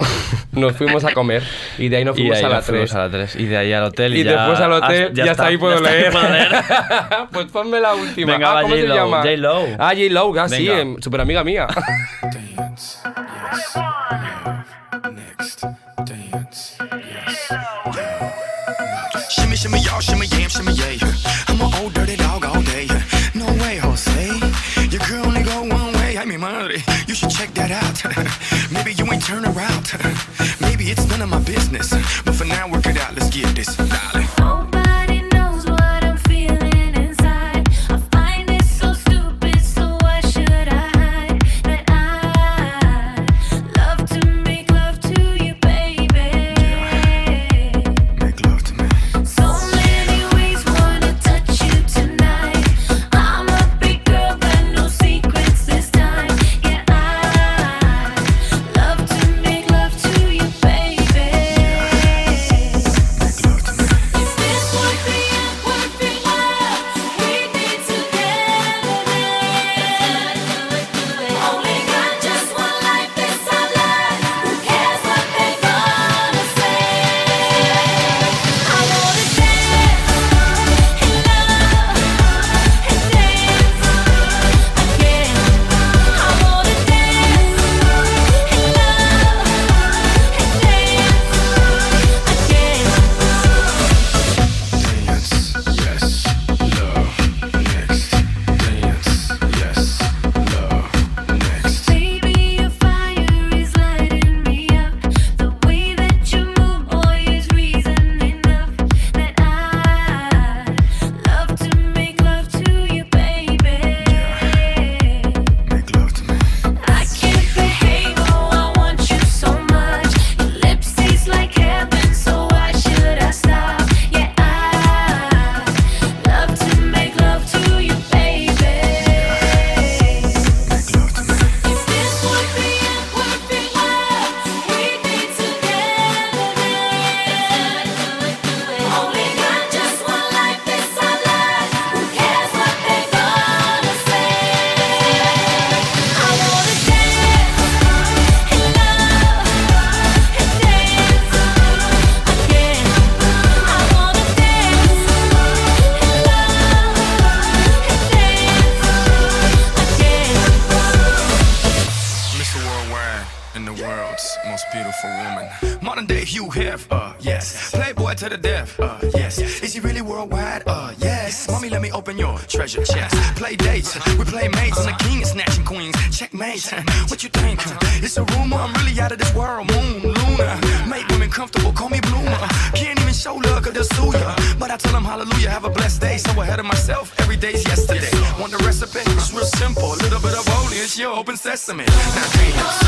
nos fuimos a comer y de ahí nos fuimos ahí a la nos fuimos 3 a la 3. Y de ahí al hotel. Y, y ya- después al hotel ah, ya, hasta ahí puedo ya está, leer. puedo leer. pues ponme la última Venga, ah, ¿cómo se llama? J-Lo. ah J-Lo ah, sí súper amiga mía Dance, yes. Next, dance, yes. Shimmy, shimmy, y'all, shimmy, yam, shimmy, yay. I'm an old dirty dog all day. No way, Jose. Your girl only go one way. I mean, madre, you should check that out. Maybe you ain't turn around. It's none of my business. But for now, work it out. Let's get this, darling. This world. Moon, Luna. Make women comfortable. Call me bloomer. Can't even show love, cause they'll sue ya. But I tell them hallelujah, have a blessed day. So ahead of myself, every day's yesterday. Want the recipe? It's real simple. A little bit of holy, it's your open sesame. Now dance.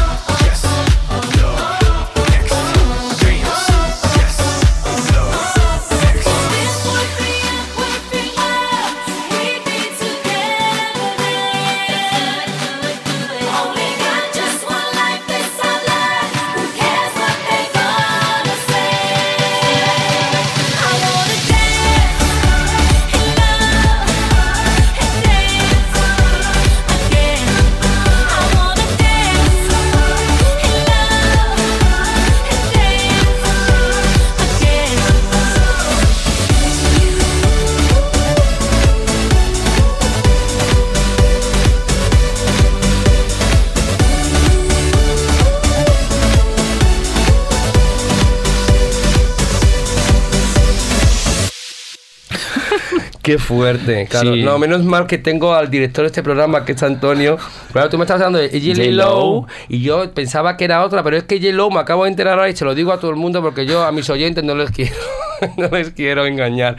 Qué fuerte, claro. Sí. No, menos mal que tengo al director de este programa, que es Antonio. Claro, tú me estás hablando de J. Low y yo pensaba que era otra, pero es que J. Low me acabo de enterar ahora y se lo digo a todo el mundo porque yo a mis oyentes no les quiero, no les quiero engañar.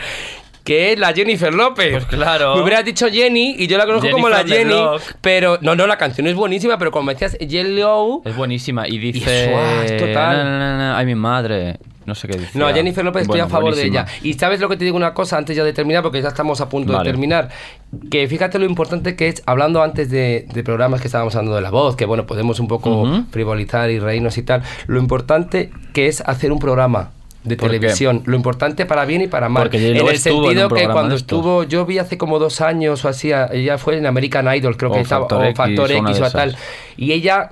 Que es la Jennifer López. Pues claro. Me hubieras dicho Jenny y yo la conozco como la Jennifer Jenny. Pero, no, no, la canción es buenísima, pero como decías J. Low. Es buenísima. Y dice. es total. "Na, na, na, ay, mi madre. No sé qué dice. No, Jennifer López estoy Bueno, a favor buenísima. de ella. Y sabes lo que te digo una cosa antes ya de terminar, porque ya estamos a punto Vale. de terminar. Que fíjate lo importante que es, hablando antes de, de programas que estábamos hablando de la voz, que bueno, podemos un poco Ujú. frivolizar y reírnos y tal. Lo importante que es hacer un programa de televisión, lo importante para bien y para mal. Porque en el en sentido que cuando estuvo, yo vi hace como dos años o así, ella fue en American Idol, creo O que estaba, o Factor X o tal. Y ella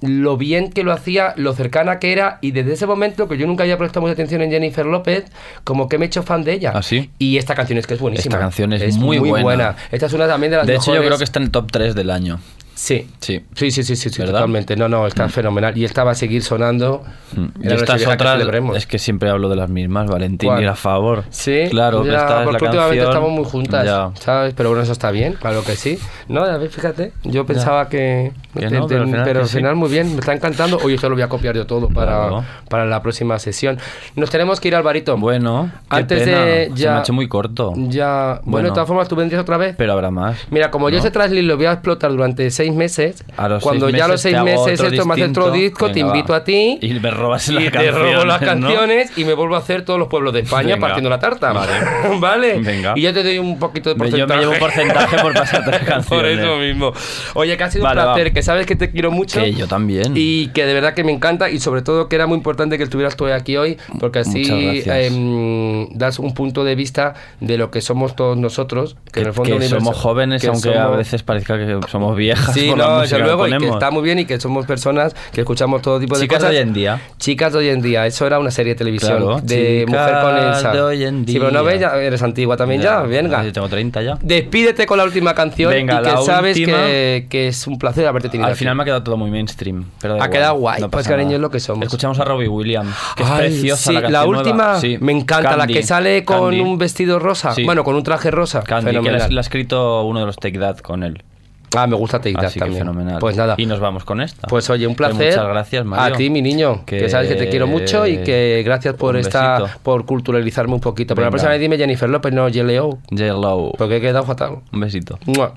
lo bien que lo hacía, lo cercana que era, y desde ese momento que yo nunca había prestado mucha atención en Jennifer López, como que me he hecho fan de ella. ¿Ah, sí? Y esta canción es que es buenísima. Esta canción es muy buena. Esta es una también de las De hecho, yo mejores. creo que está en el top 3 del año. Sí. Sí. Sí, sí, sí, sí, sí, totalmente. No, no, está fenomenal. Y esta va a seguir sonando. Mm. Y la estas que otras, celebremos. es que siempre hablo de las mismas, Valentín ¿Cuál? y a favor. Sí, claro, ya, esta es la porque últimamente canción. estamos muy juntas, Ya. ¿sabes? Pero bueno, eso está bien, claro que sí. No, ver, fíjate, yo pensaba que... Que no, pero al final pero que al sí. final muy bien, me está encantando. Oye, esto lo voy a copiar yo todo para, Claro. para la próxima sesión. Nos tenemos que ir, Alvarito. Bueno, qué Antes pena. de Se me ya... ha hecho muy corto. Ya... Bueno, Bueno. de todas formas, ¿tú vendrías otra vez? Pero habrá más. Mira, como yo ¿no? ese traslit lo voy a explotar durante seis meses, cuando seis ya los seis meses esto me hace otro disco, te invito va. a ti Y me robas las te canciones. robo las ¿no? canciones y me vuelvo a hacer todos los pueblos de España Venga. partiendo la tarta. Vale. ¿Vale? Venga. Y yo te doy un poquito de Me- yo porcentaje. me llevo un porcentaje por pasarte las Por canciones. eso mismo. Oye, que ha sido Vale, un va. placer, que sabes que te quiero mucho. Que yo también. Y que de verdad que me encanta y sobre todo que era muy importante que estuvieras tú aquí hoy porque así em, das un punto de vista de lo que somos todos nosotros, que, Que, en el fondo que somos jóvenes, que aunque a veces parezca que somos viejas. Sí, por la no, música desde luego, y que está muy bien y que somos personas que escuchamos todo tipo de Chicas de cosas. hoy en día. Chicas de hoy en día, eso era una serie de televisión Claro, de mujer con Elsa. de hoy en Sí, pero no día. ves, ya eres antigua también ya, venga. Yo tengo 30 ya. Despídete con la última canción Venga, y que la sabes que, que es un placer haberte tenido Al aquí. final me ha quedado todo muy mainstream. Pero Ha igual, quedado guay, no pues, cariño, es lo que somos. Escuchamos a Robbie Williams, que es preciosa sí, la canción última. Sí, me encanta, Candy, la que sale con Candy. un vestido rosa. Sí. Bueno, con un traje rosa. Candy, que la, la ha escrito uno de los Take That con él. Ah, me gusta Take That Así que también. fenomenal. Pues nada. Y nos vamos con esta. Pues oye, un Que placer. Muchas gracias, Mario. A ti, mi niño. Que, Que- sabes que te quiero mucho y que gracias por esta, por culturalizarme un poquito. Pero la próxima vez dime Jennifer López, no J-Lo. J-Lo. Porque he quedado fatal. Un besito. Mua.